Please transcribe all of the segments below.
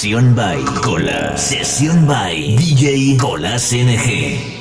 Sesión by Cola. Sesión by DJ Colas NG.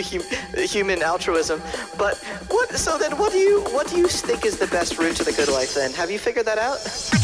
Human altruism. But what? So then, what do you what do you think is the best route to the good life? Then have you figured that out?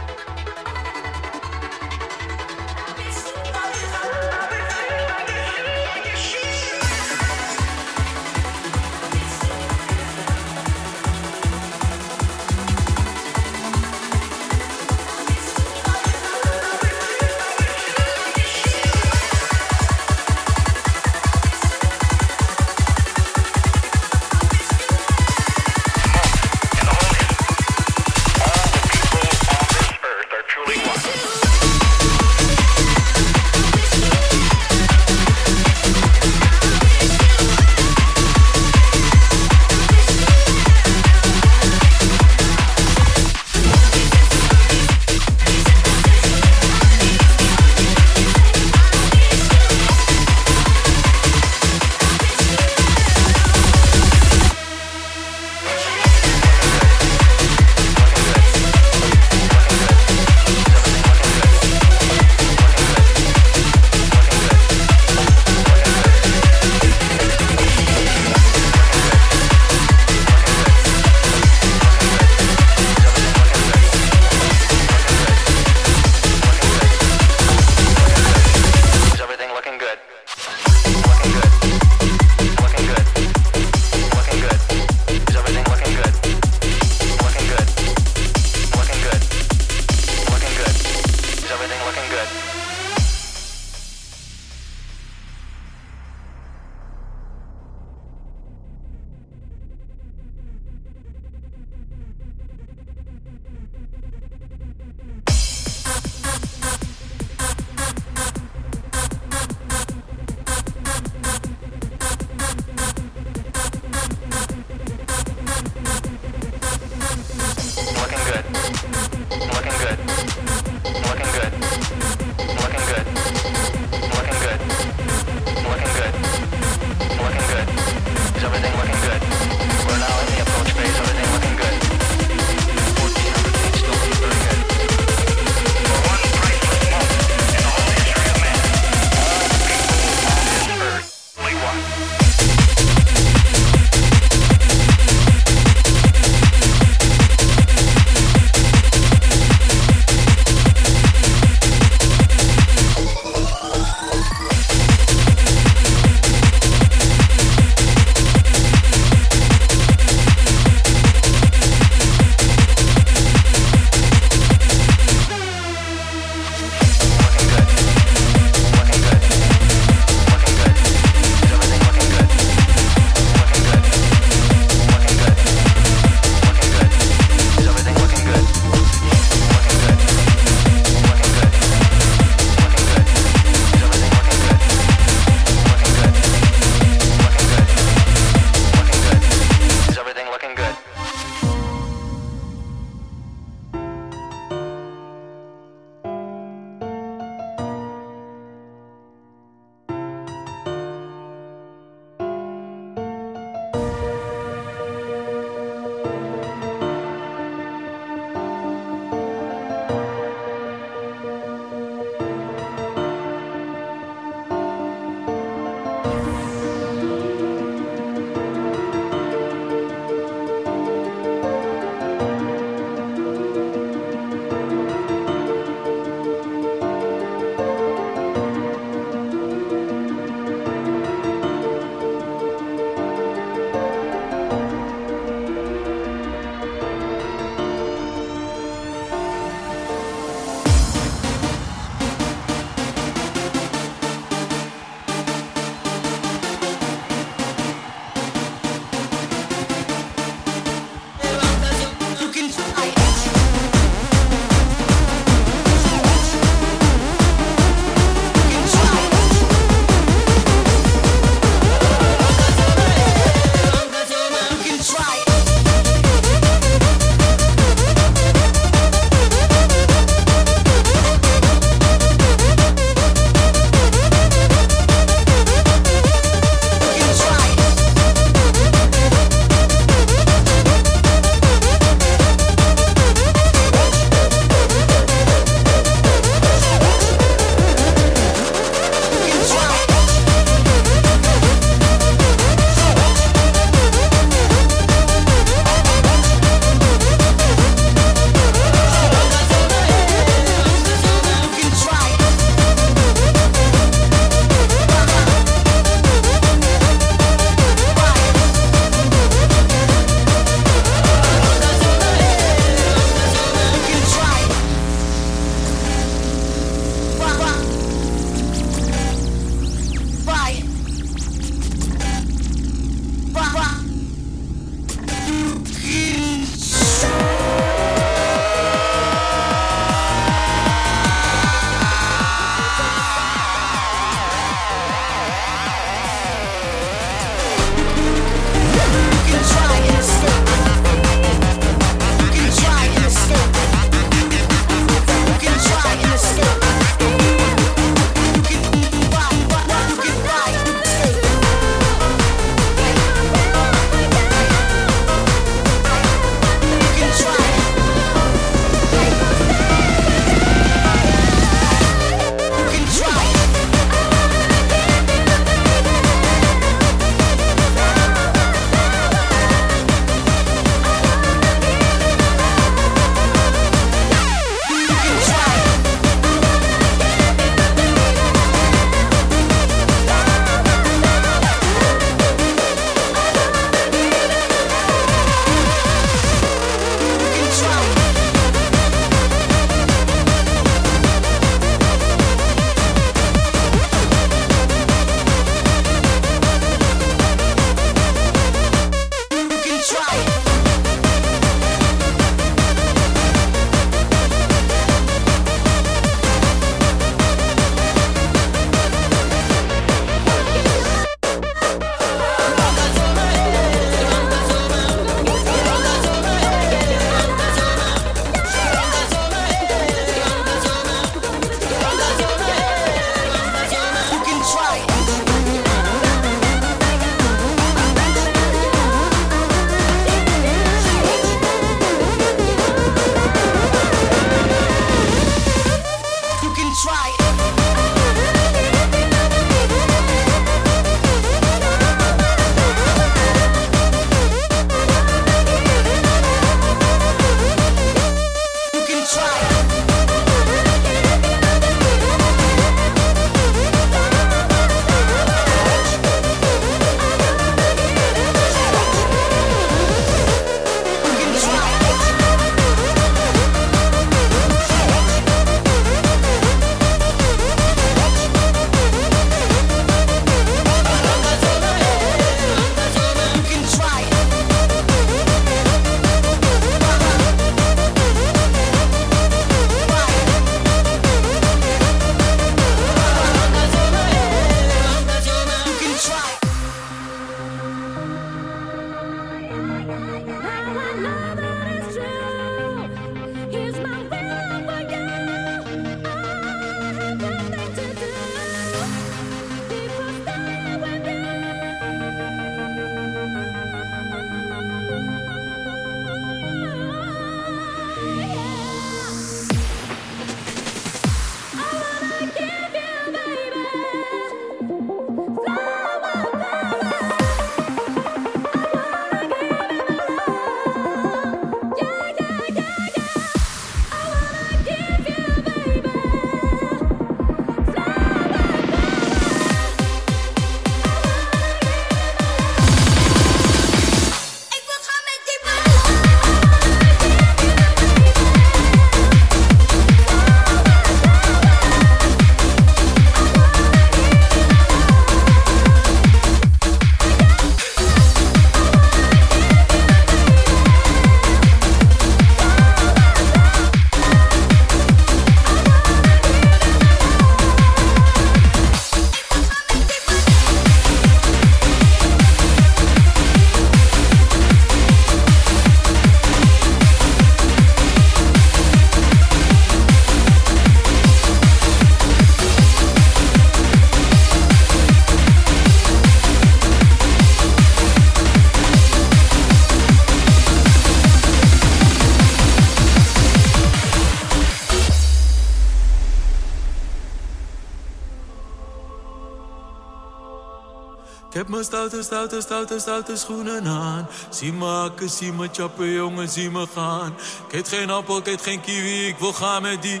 Stoute, stoute, stoute, stoute schoenen aan. Zie me hakken, zie me chappen, jongen, zie me gaan. Ik geen appel, ik geen kiwi, ik wil gaan met die.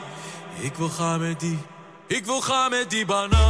Ik wil gaan met die. Ik wil gaan met die banaan.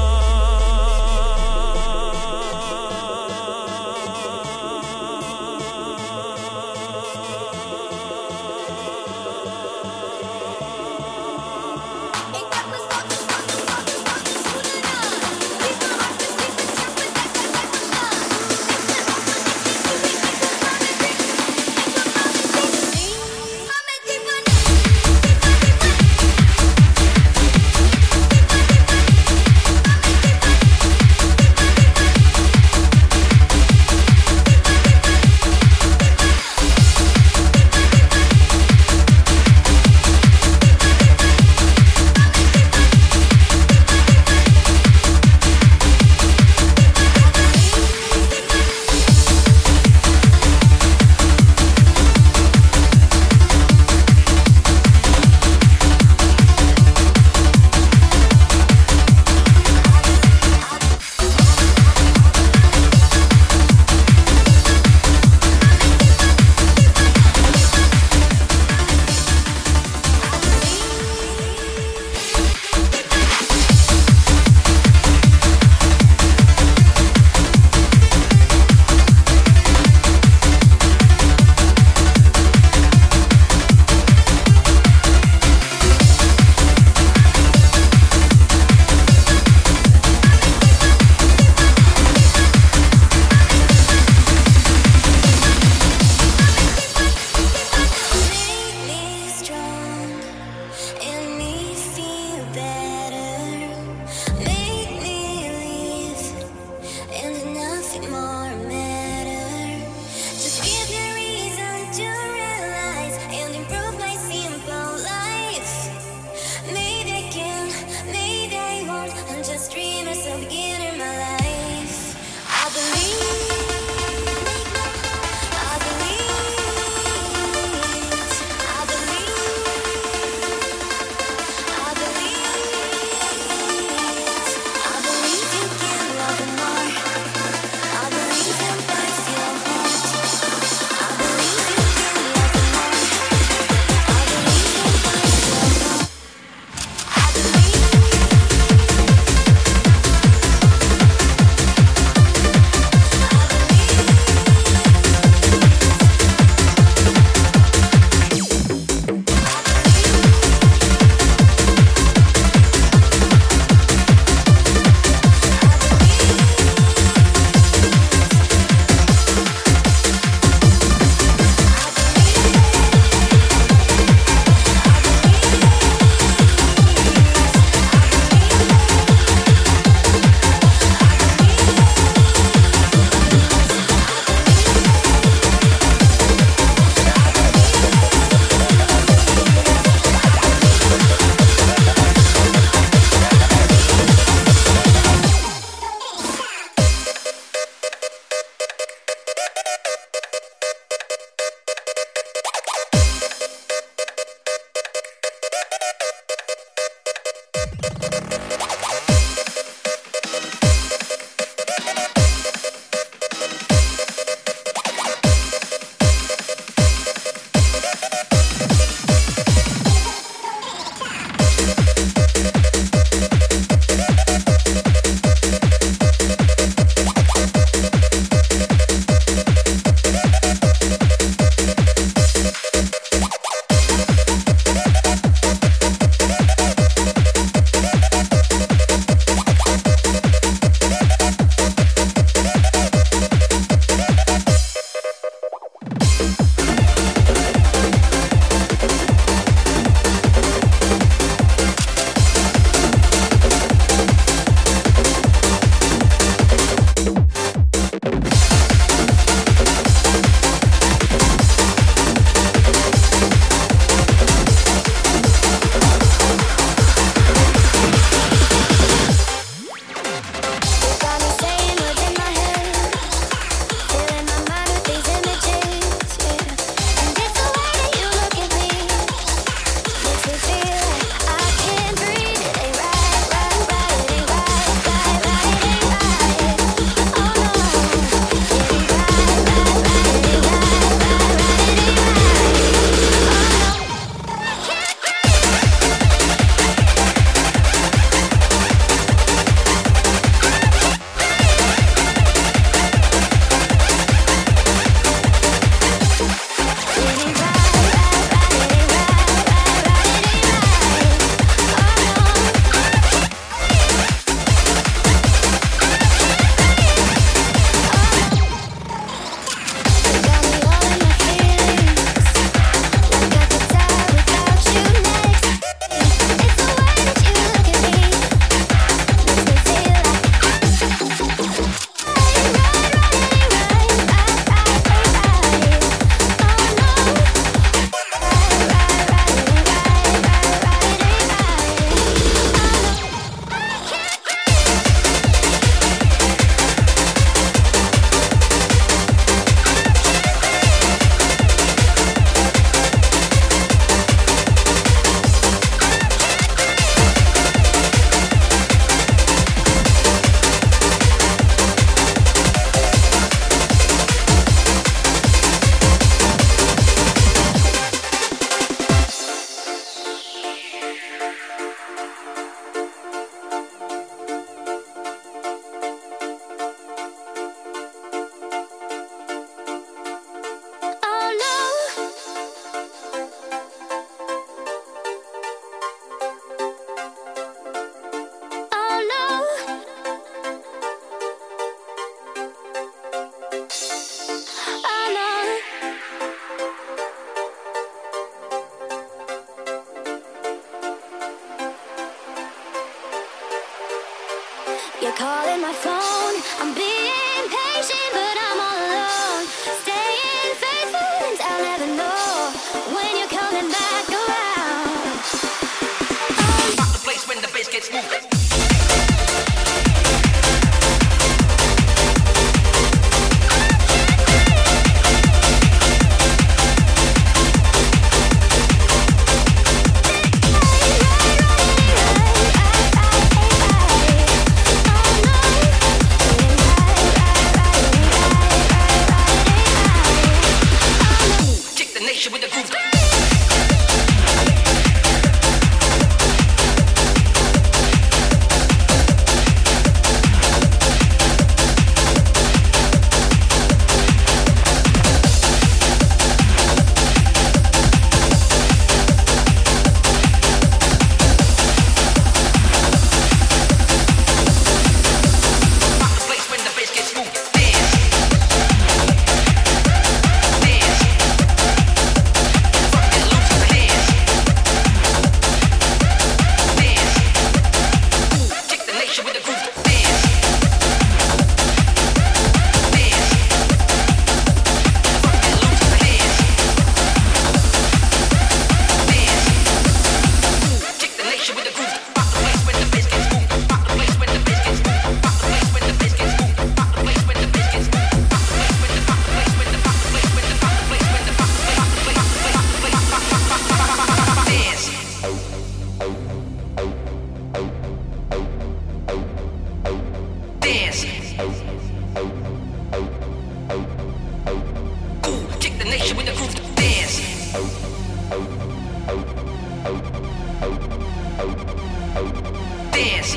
dance.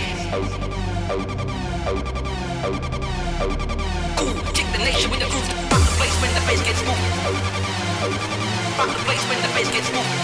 Cool, kick the nation with the groove. Rock the place when the bass gets moving. Rock the place when the bass gets moving.